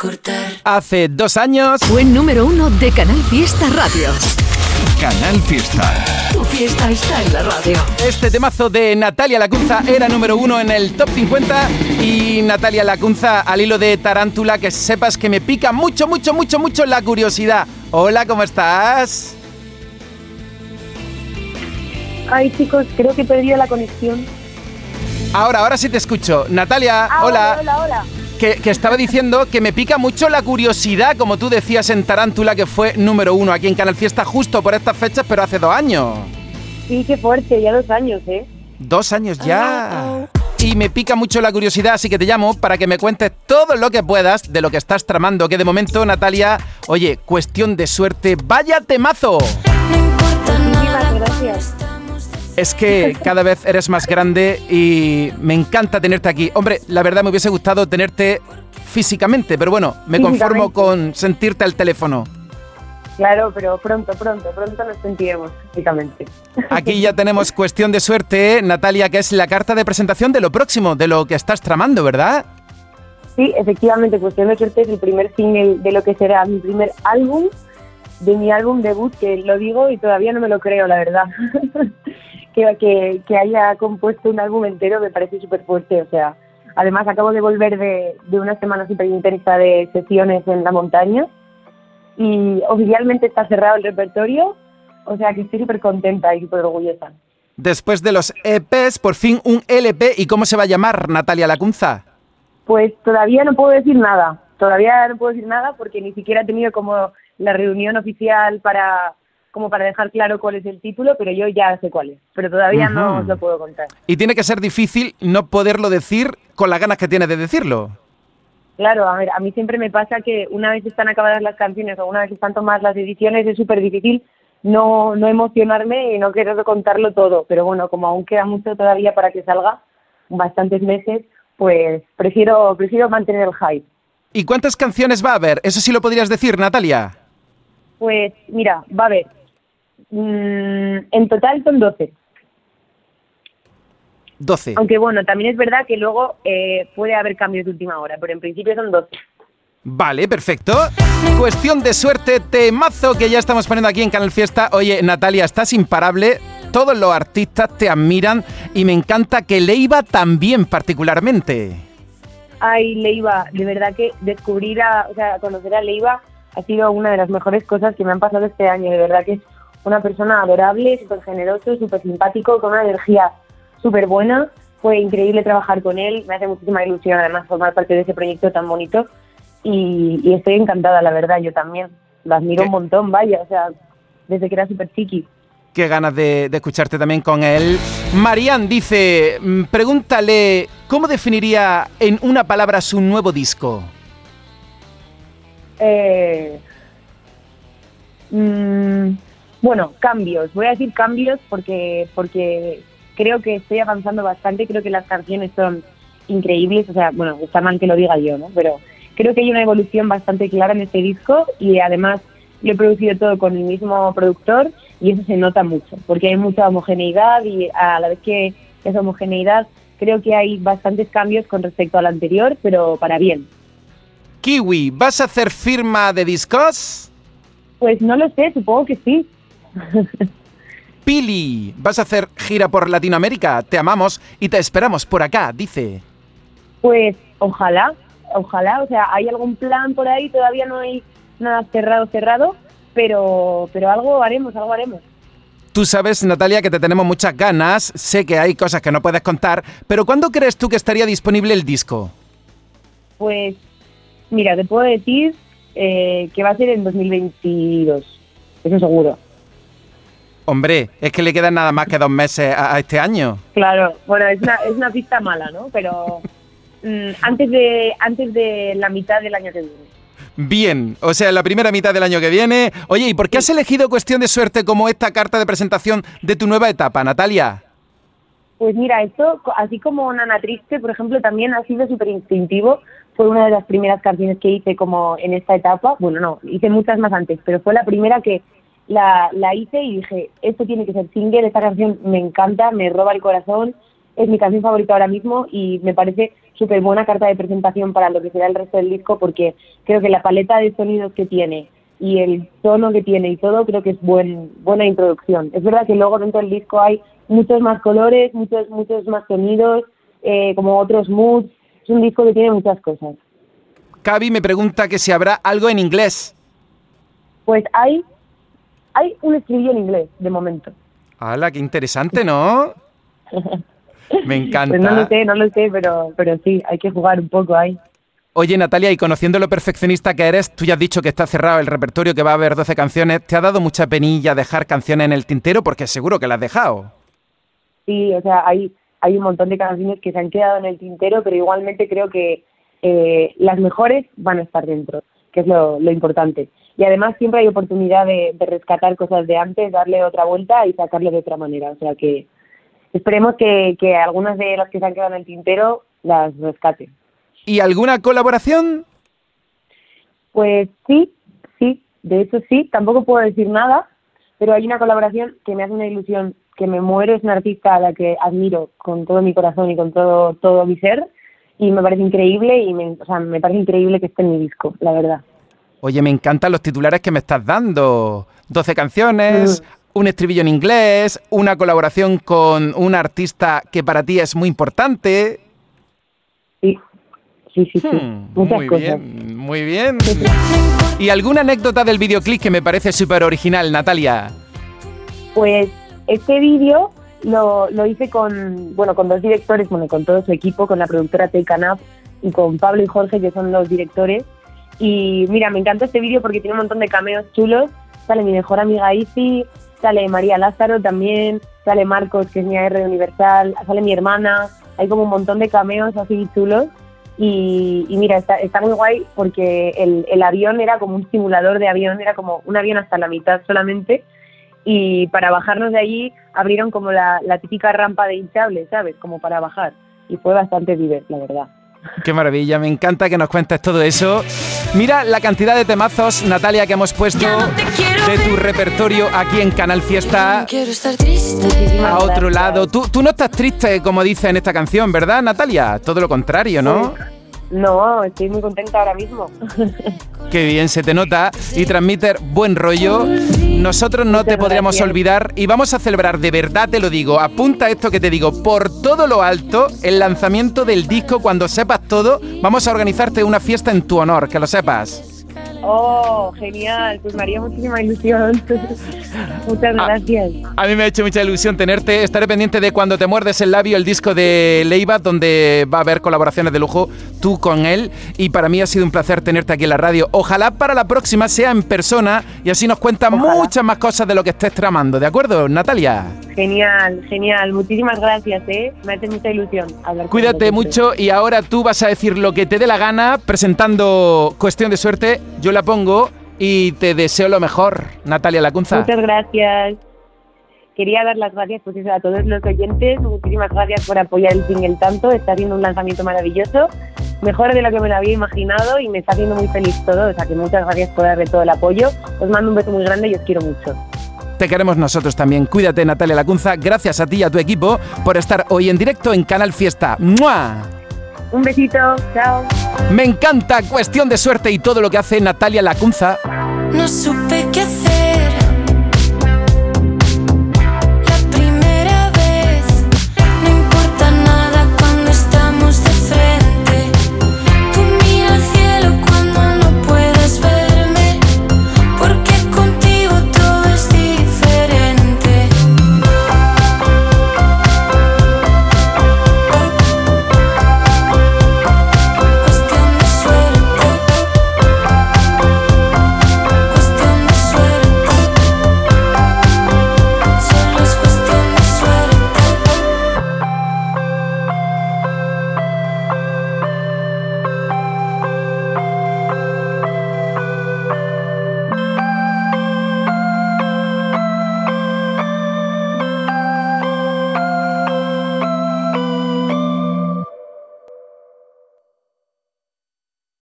recordar. Hace dos años. Fue número uno de Canal Fiesta Radio. Canal Fiesta. Tu fiesta está en la radio. Este temazo de Natalia Lacunza era número uno en el top 50 y Natalia Lacunza al hilo de Tarántula, que sepas que me pica mucho, mucho, mucho, mucho la curiosidad. Hola, ¿cómo estás? Ay, chicos, creo que he perdido la conexión. Ahora, ahora sí te escucho. Natalia, Ah, hola. Hola, hola. Que, que estaba diciendo que me pica mucho la curiosidad, como tú decías en Tarántula, que fue número uno aquí en Canal Fiesta justo por estas fechas, pero hace dos años. Sí, qué fuerte, ya dos años, ¿eh? Dos años ya. Y me pica mucho la curiosidad, así que te llamo para que me cuentes todo lo que puedas de lo que estás tramando. Que de momento, Natalia, oye, cuestión de suerte, vaya temazo. Es que cada vez eres más grande y me encanta tenerte aquí. Hombre, la verdad me hubiese gustado tenerte físicamente, pero bueno, me conformo con sentirte al teléfono. Claro, pero pronto, pronto, pronto nos sentiremos, físicamente. Aquí ya tenemos cuestión de suerte, ¿eh? Natalia, que es la carta de presentación de lo próximo, de lo que estás tramando, ¿verdad? Sí, efectivamente, Cuestión de Suerte es el primer single de lo que será mi primer álbum, de mi álbum debut, que lo digo y todavía no me lo creo, la verdad. que, que, que haya compuesto un álbum entero me parece súper fuerte, o sea, además acabo de volver de, de una semana súper intensa de sesiones en la montaña y oficialmente está cerrado el repertorio, o sea que estoy súper contenta y súper orgullosa. Después de los EPs, por fin un LP. ¿Y cómo se va a llamar, Natalia Lacunza? Pues todavía no puedo decir nada, todavía no puedo decir nada porque ni siquiera he tenido como la reunión oficial para como para dejar claro cuál es el título, pero yo ya sé cuál es, pero todavía no os lo puedo contar. Y tiene que ser difícil no poderlo decir con las ganas que tienes de decirlo. Claro, a ver, a mí siempre me pasa que una vez están acabadas las canciones o una vez están tomadas las ediciones es súper difícil no, no emocionarme y no querer contarlo todo, pero bueno, como aún queda mucho todavía para que salga, bastantes meses, pues prefiero, prefiero mantener el hype. ¿Y cuántas canciones va a haber? Eso sí lo podrías decir, Natalia. Pues mira, va a haber. Mm, en total son 12. 12. Aunque bueno, también es verdad que luego eh, puede haber cambios de última hora, pero en principio son 12. Vale, perfecto. Cuestión de suerte, temazo que ya estamos poniendo aquí en Canal Fiesta. Oye, Natalia, estás imparable. Todos los artistas te admiran y me encanta que Leiva también particularmente. Ay, Leiva, de verdad que descubrir, a, o sea, conocer a Leiva ha sido una de las mejores cosas que me han pasado este año. De verdad que es una persona adorable, súper generoso, súper simpático, con una energía súper buena. Fue increíble trabajar con él, me hace muchísima ilusión además formar parte de ese proyecto tan bonito y, y estoy encantada, la verdad, yo también. Lo admiro ¿Qué? un montón, vaya, o sea, desde que era súper chiqui. Qué ganas de, de escucharte también con él. Marian dice, mm, pregúntale, ¿cómo definiría en una palabra su nuevo disco? Eh, mm, bueno, cambios. Voy a decir cambios porque, porque creo que estoy avanzando bastante. Creo que las canciones son increíbles. O sea, bueno, está mal que lo diga yo, ¿no? Pero creo que hay una evolución bastante clara en este disco y además lo he producido todo con el mismo productor y eso se nota mucho porque hay mucha homogeneidad y a la vez que esa homogeneidad creo que hay bastantes cambios con respecto al anterior, pero para bien. Kiwi, ¿vas a hacer firma de discos? Pues no lo sé, supongo que sí. Pili, ¿vas a hacer gira por Latinoamérica? Te amamos y te esperamos por acá, dice. Pues ojalá, ojalá, o sea, hay algún plan por ahí, todavía no hay nada cerrado, cerrado, pero, pero algo haremos, algo haremos. Tú sabes, Natalia, que te tenemos muchas ganas, sé que hay cosas que no puedes contar, pero ¿cuándo crees tú que estaría disponible el disco? Pues mira, te puedo decir eh, que va a ser en 2022, eso seguro. Hombre, es que le quedan nada más que dos meses a, a este año. Claro, bueno, es una, es una pista mala, ¿no? Pero mm, antes, de, antes de la mitad del año que viene. Bien, o sea, la primera mitad del año que viene. Oye, ¿y por qué has elegido cuestión de suerte como esta carta de presentación de tu nueva etapa, Natalia? Pues mira, esto, así como Nana Triste, por ejemplo, también ha sido súper instintivo. Fue una de las primeras canciones que hice como en esta etapa. Bueno, no, hice muchas más antes, pero fue la primera que la, la hice y dije, esto tiene que ser single, esta canción me encanta, me roba el corazón es mi canción favorita ahora mismo y me parece súper buena carta de presentación para lo que será el resto del disco porque creo que la paleta de sonidos que tiene y el tono que tiene y todo creo que es buen, buena introducción. Es verdad que luego dentro del disco hay muchos más colores, muchos, muchos más sonidos, eh, como otros moods. Es un disco que tiene muchas cosas. Cavi me pregunta que si habrá algo en inglés. Pues hay, hay un estribillo en inglés, de momento. ¡Hala, qué interesante, ¿no? Me encanta. Pues no lo sé, no lo sé, pero, pero sí, hay que jugar un poco ahí. Oye, Natalia, y conociendo lo perfeccionista que eres, tú ya has dicho que está cerrado el repertorio, que va a haber 12 canciones. ¿Te ha dado mucha penilla dejar canciones en el tintero? Porque seguro que las has dejado. Sí, o sea, hay, hay un montón de canciones que se han quedado en el tintero, pero igualmente creo que eh, las mejores van a estar dentro, que es lo, lo importante. Y además siempre hay oportunidad de, de rescatar cosas de antes, darle otra vuelta y sacarlo de otra manera. O sea que esperemos que, que algunas de las que se han quedado en el tintero las rescaten. ¿Y alguna colaboración? Pues sí, sí, de hecho sí, tampoco puedo decir nada, pero hay una colaboración que me hace una ilusión, que me muero, es una artista a la que admiro con todo mi corazón y con todo, todo mi ser, y me parece increíble, y me, o sea, me parece increíble que esté en mi disco, la verdad. Oye, me encantan los titulares que me estás dando. 12 canciones, un estribillo en inglés, una colaboración con un artista que para ti es muy importante. Sí, sí, sí, sí. Hmm, muchas muy cosas. bien, muy bien. ¿Y alguna anécdota del videoclip que me parece súper original, Natalia? Pues este vídeo lo, lo hice con, bueno, con dos directores, bueno, con todo su equipo, con la productora Up y con Pablo y Jorge, que son los directores. Y mira, me encanta este vídeo porque tiene un montón de cameos chulos. Sale mi mejor amiga Isi, sale María Lázaro también, sale Marcos, que es mi AR Universal, sale mi hermana. Hay como un montón de cameos así chulos. Y, mira, está, está muy guay porque el avión era como un simulador de avión, era como un avión hasta la mitad solamente y para bajarnos de allí abrieron como la, la típica rampa de hinchable, ¿sabes? Como para bajar. Y fue bastante divertido, la verdad. Qué maravilla, me encanta que nos cuentes todo eso. Mira la cantidad de temazos, Natalia, que hemos puesto de tu repertorio aquí en Canal Fiesta. Quiero estar triste. A otro lado. Tú, tú no estás triste, como dice en esta canción, ¿verdad, Natalia? Todo lo contrario, ¿no? No, estoy muy contenta ahora mismo. Qué bien se te nota y transmite buen rollo. Nosotros no te podríamos gracias. olvidar y vamos a celebrar, de verdad te lo digo, apunta esto que te digo, por todo lo alto, el lanzamiento del disco, cuando sepas todo, vamos a organizarte una fiesta en tu honor, que lo sepas. Oh, genial, pues me haría muchísima ilusión. Muchas Ah. gracias. A mí me ha hecho mucha ilusión tenerte. Estaré pendiente de cuando te muerdes el labio, el disco de Leiva, donde va a haber colaboraciones de lujo tú con él. Y para mí ha sido un placer tenerte aquí en la radio. Ojalá para la próxima sea en persona y así nos cuentas Ojalá. muchas más cosas de lo que estés tramando. ¿De acuerdo, Natalia? Genial, genial. Muchísimas gracias, ¿eh? Me hace mucha ilusión hablar Cuídate mucho y ahora tú vas a decir lo que te dé la gana presentando Cuestión de Suerte. Yo la pongo y te deseo lo mejor, Natalia Lacunza. Muchas gracias. Quería dar las gracias pues, eso, a todos los oyentes. Muchísimas gracias por apoyar el single tanto. Está haciendo un lanzamiento maravilloso, mejor de lo que me lo había imaginado y me está haciendo muy feliz todo. O sea que muchas gracias por darle todo el apoyo. Os mando un beso muy grande y os quiero mucho. Te queremos nosotros también. Cuídate, Natalia Lacunza. Gracias a ti y a tu equipo por estar hoy en directo en Canal Fiesta. ¡Mua! Un besito, chao. Me encanta Cuestión de Suerte y todo lo que hace Natalia Lacunza. No supe qué hacer.